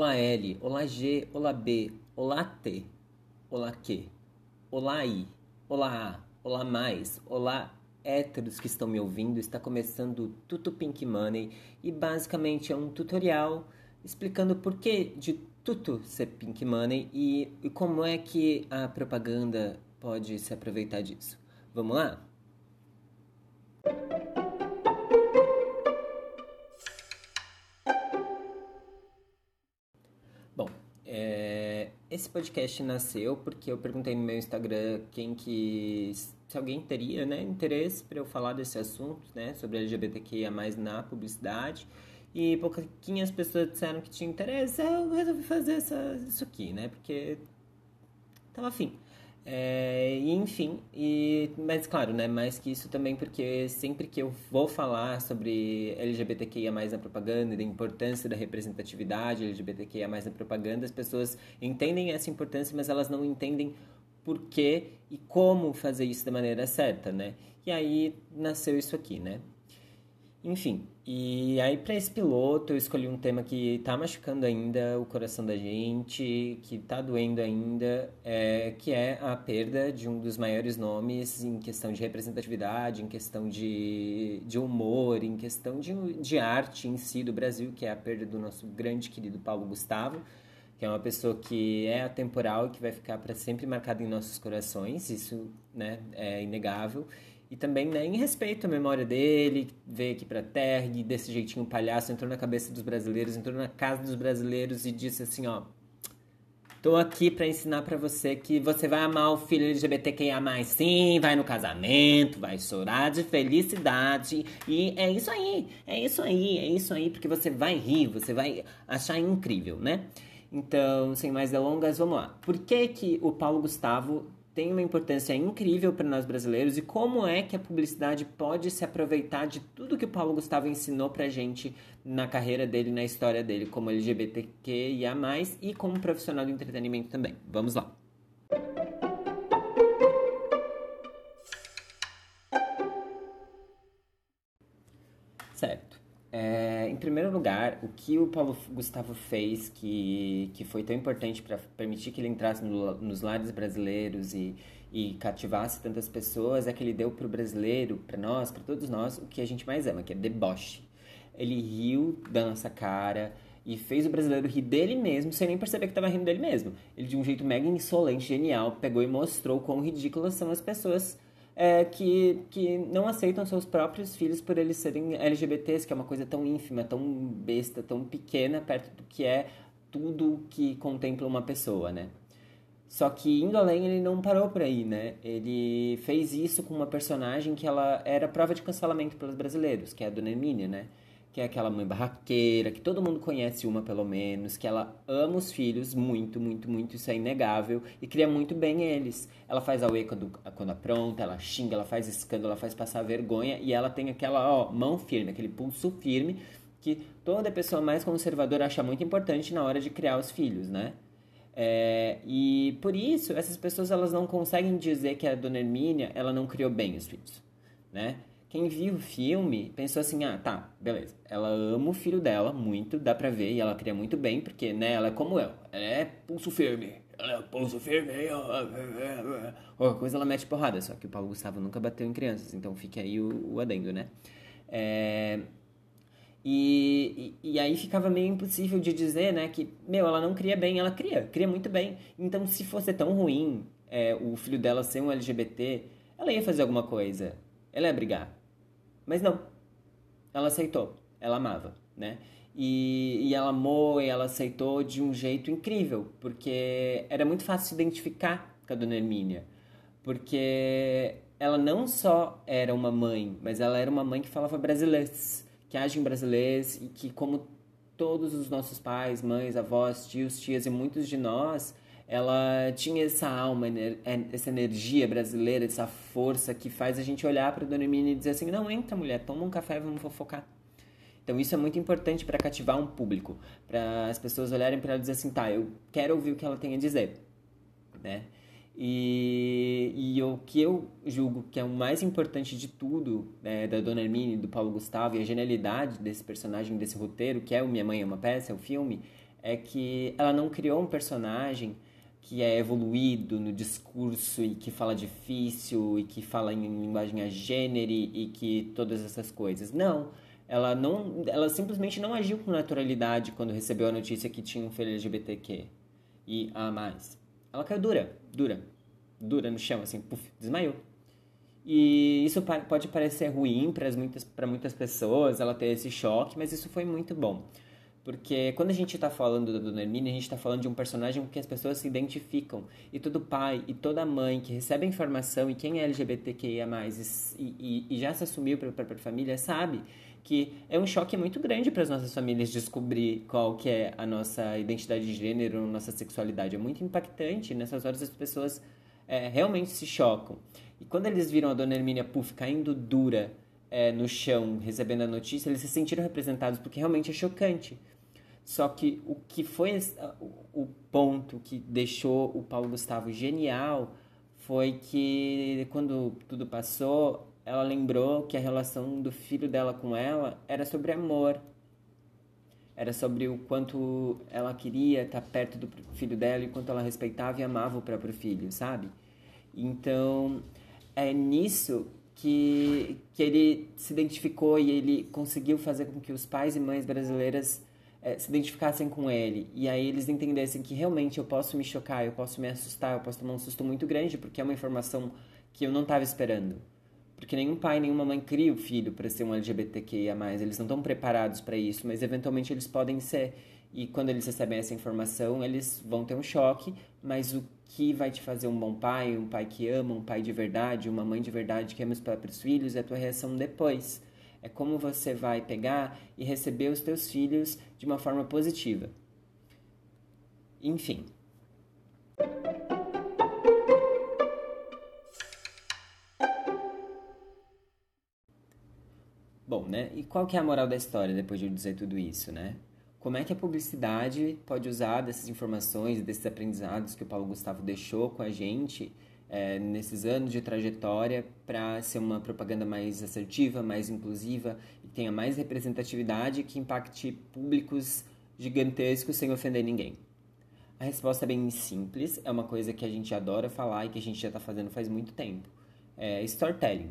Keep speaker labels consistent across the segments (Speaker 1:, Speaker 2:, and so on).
Speaker 1: Olá L, olá G, olá B, olá T, olá Q, olá I, olá A, olá mais, olá héteros que estão me ouvindo. Está começando o Tuto Pink Money e basicamente é um tutorial explicando por que de tudo ser Pink Money e, e como é que a propaganda pode se aproveitar disso. Vamos lá? Esse podcast nasceu porque eu perguntei no meu Instagram quem que se alguém teria né, interesse para eu falar desse assunto, né, sobre LGBTQIA+, na publicidade. E pouquinhas pessoas disseram que tinha interesse, eu resolvi fazer essa, isso aqui, né, porque tava afim. É, enfim, e, mas claro, né, mais que isso também porque sempre que eu vou falar sobre LGBTQIA+, na propaganda e da importância da representatividade LGBTQIA+, na propaganda, as pessoas entendem essa importância, mas elas não entendem por que e como fazer isso da maneira certa, né? E aí nasceu isso aqui, né? Enfim, e aí para esse piloto eu escolhi um tema que tá machucando ainda o coração da gente, que tá doendo ainda, é, que é a perda de um dos maiores nomes em questão de representatividade, em questão de, de humor, em questão de, de arte em si do Brasil, que é a perda do nosso grande querido Paulo Gustavo, que é uma pessoa que é atemporal e que vai ficar para sempre marcada em nossos corações, isso né, é inegável. E também né, em respeito à memória dele, veio aqui para a Terra e desse jeitinho palhaço entrou na cabeça dos brasileiros, entrou na casa dos brasileiros e disse assim, ó, Tô aqui para ensinar para você que você vai amar o filho LGBTQIA+, sim, vai no casamento, vai chorar de felicidade e é isso aí, é isso aí, é isso aí, porque você vai rir, você vai achar incrível, né? Então, sem mais delongas, vamos lá. Por que, que o Paulo Gustavo tem uma importância incrível para nós brasileiros e como é que a publicidade pode se aproveitar de tudo que o Paulo Gustavo ensinou para gente na carreira dele, na história dele, como LGBTQIA+, e como profissional do entretenimento também. Vamos lá. Certo. É, em primeiro lugar, o que o Paulo Gustavo fez que, que foi tão importante para permitir que ele entrasse no, nos lares brasileiros e, e cativasse tantas pessoas é que ele deu para o brasileiro, para nós, para todos nós, o que a gente mais ama, que é deboche. Ele riu da nossa cara e fez o brasileiro rir dele mesmo, sem nem perceber que estava rindo dele mesmo. Ele, de um jeito mega insolente, genial, pegou e mostrou quão ridículas são as pessoas é, que, que não aceitam seus próprios filhos por eles serem LGBTs, que é uma coisa tão ínfima, tão besta, tão pequena, perto do que é tudo que contempla uma pessoa, né? Só que indo além, ele não parou por aí, né? Ele fez isso com uma personagem que ela era prova de cancelamento pelos brasileiros, que é a Dona Hermínia, né? Que é aquela mãe barraqueira, que todo mundo conhece uma pelo menos, que ela ama os filhos muito, muito, muito, isso é inegável, e cria muito bem eles. Ela faz a UE quando, quando apronta, ela xinga, ela faz escândalo, ela faz passar vergonha, e ela tem aquela ó, mão firme, aquele pulso firme, que toda pessoa mais conservadora acha muito importante na hora de criar os filhos, né? É, e por isso, essas pessoas elas não conseguem dizer que a Dona Hermínia ela não criou bem os filhos, né? Quem viu o filme pensou assim: ah, tá, beleza. Ela ama o filho dela muito, dá pra ver, e ela cria muito bem, porque, né, ela é como eu. Ela é pulso firme. Ela é pulso firme. Qualquer coisa ela mete porrada. Só que o Paulo Gustavo nunca bateu em crianças, então fique aí o, o adendo, né? É, e, e, e, aí ficava meio impossível de dizer, né, que, meu, ela não cria bem, ela cria, cria muito bem. Então, se fosse tão ruim é, o filho dela ser um LGBT, ela ia fazer alguma coisa. Ela ia brigar. Mas não. Ela aceitou. Ela amava, né? E, e ela amou e ela aceitou de um jeito incrível, porque era muito fácil se identificar com a dona Hermínia. Porque ela não só era uma mãe, mas ela era uma mãe que falava brasileiro, que age em brasileiro e que, como todos os nossos pais, mães, avós, tios, tias e muitos de nós, ela tinha essa alma, essa energia brasileira, essa força que faz a gente olhar para Dona Hermínia e dizer assim: não, entra mulher, toma um café, vamos fofocar. Então isso é muito importante para cativar um público, para as pessoas olharem para ela e dizer assim: tá, eu quero ouvir o que ela tem a dizer, né? E, e o que eu julgo que é o mais importante de tudo né, da Dona Hermine, do Paulo Gustavo e a genialidade desse personagem, desse roteiro, que é o Minha Mãe é uma Peça, é o filme, é que ela não criou um personagem que é evoluído no discurso e que fala difícil e que fala em linguagem agênero e que todas essas coisas. Não, ela não, ela simplesmente não agiu com naturalidade quando recebeu a notícia que tinha um filho LGBTQ e a mais. Ela caiu dura, dura, dura no chão, assim, puf, desmaiou. E isso pode parecer ruim para muitas, muitas pessoas, ela ter esse choque, mas isso foi muito bom. Porque quando a gente está falando da Dona Hermínia, a gente está falando de um personagem com que as pessoas se identificam. E todo pai e toda mãe que recebe a informação e quem é LGBTQIA+, e, e, e já se assumiu para a própria família, sabe que é um choque muito grande para as nossas famílias descobrir qual que é a nossa identidade de gênero, nossa sexualidade. É muito impactante. Nessas horas as pessoas é, realmente se chocam. E quando eles viram a Dona Hermínia Puff caindo dura é, no chão, recebendo a notícia, eles se sentiram representados, porque realmente é chocante. Só que o que foi o ponto que deixou o Paulo Gustavo genial foi que quando tudo passou, ela lembrou que a relação do filho dela com ela era sobre amor. Era sobre o quanto ela queria estar perto do filho dela e quanto ela respeitava e amava o próprio filho, sabe? Então, é nisso que, que ele se identificou e ele conseguiu fazer com que os pais e mães brasileiras é, se identificassem com ele e aí eles entendessem que realmente eu posso me chocar, eu posso me assustar, eu posso tomar um susto muito grande porque é uma informação que eu não estava esperando. Porque nenhum pai, nenhuma mãe cria o filho para ser um LGBTQIA+, eles não estão preparados para isso, mas eventualmente eles podem ser. E quando eles recebem essa informação, eles vão ter um choque, mas o que vai te fazer um bom pai, um pai que ama, um pai de verdade, uma mãe de verdade que ama os próprios filhos, é a tua reação depois. É como você vai pegar e receber os teus filhos de uma forma positiva. Enfim. Bom, né? E qual que é a moral da história depois de eu dizer tudo isso, né? Como é que a publicidade pode usar dessas informações, desses aprendizados que o Paulo Gustavo deixou com a gente é, nesses anos de trajetória para ser uma propaganda mais assertiva, mais inclusiva e tenha mais representatividade que impacte públicos gigantescos sem ofender ninguém? A resposta é bem simples, é uma coisa que a gente adora falar e que a gente já está fazendo faz muito tempo. É storytelling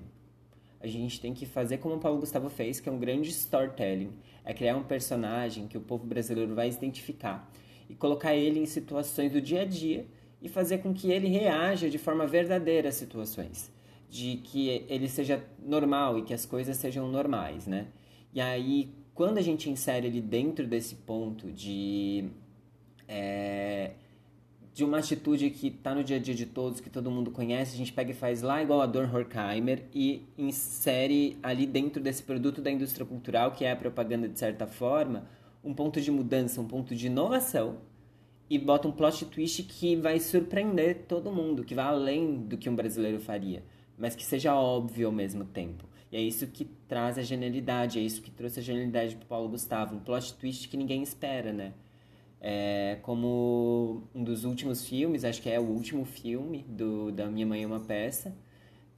Speaker 1: a gente tem que fazer como o Paulo Gustavo fez, que é um grande storytelling. É criar um personagem que o povo brasileiro vai identificar e colocar ele em situações do dia a dia e fazer com que ele reaja de forma verdadeira às situações. De que ele seja normal e que as coisas sejam normais, né? E aí, quando a gente insere ele dentro desse ponto de... É, de uma atitude que está no dia a dia de todos, que todo mundo conhece, a gente pega e faz lá igual a Dorn Horkheimer e insere ali dentro desse produto da indústria cultural, que é a propaganda de certa forma, um ponto de mudança, um ponto de inovação e bota um plot twist que vai surpreender todo mundo, que vai além do que um brasileiro faria, mas que seja óbvio ao mesmo tempo. E é isso que traz a genialidade, é isso que trouxe a genialidade para Paulo Gustavo, um plot twist que ninguém espera, né? É, como um dos últimos filmes, acho que é o último filme do, da Minha Mãe é uma Peça,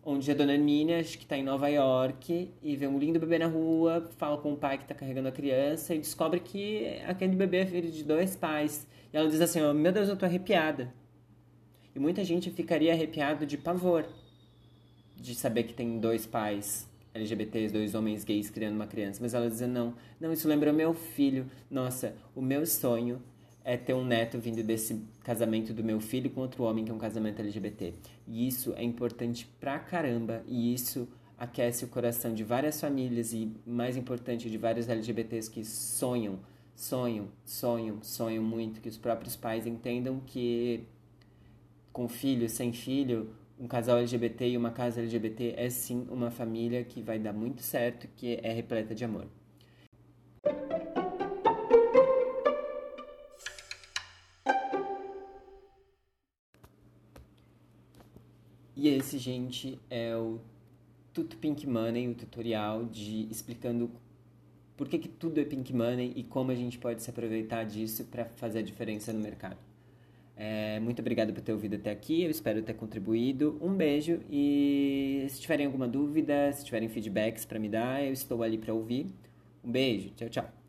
Speaker 1: onde a dona Hermínia, acho que está em Nova York, e vê um lindo bebê na rua, fala com o pai que está carregando a criança, e descobre que aquele bebê é filho de dois pais. E ela diz assim, oh, meu Deus, eu tô arrepiada. E muita gente ficaria arrepiado de pavor de saber que tem dois pais LGBTs, dois homens gays criando uma criança. Mas ela dizia, não, não, isso lembra meu filho. Nossa, o meu sonho é ter um neto vindo desse casamento do meu filho com outro homem, que é um casamento LGBT. E isso é importante pra caramba, e isso aquece o coração de várias famílias e, mais importante, de vários LGBTs que sonham, sonham, sonham, sonham muito, que os próprios pais entendam que com filho, sem filho, um casal LGBT e uma casa LGBT é sim uma família que vai dar muito certo, que é repleta de amor. E esse, gente, é o Tudo Pink Money, o tutorial de explicando por que, que tudo é Pink Money e como a gente pode se aproveitar disso para fazer a diferença no mercado. É, muito obrigado por ter ouvido até aqui, eu espero ter contribuído. Um beijo e se tiverem alguma dúvida, se tiverem feedbacks para me dar, eu estou ali para ouvir. Um beijo, tchau, tchau.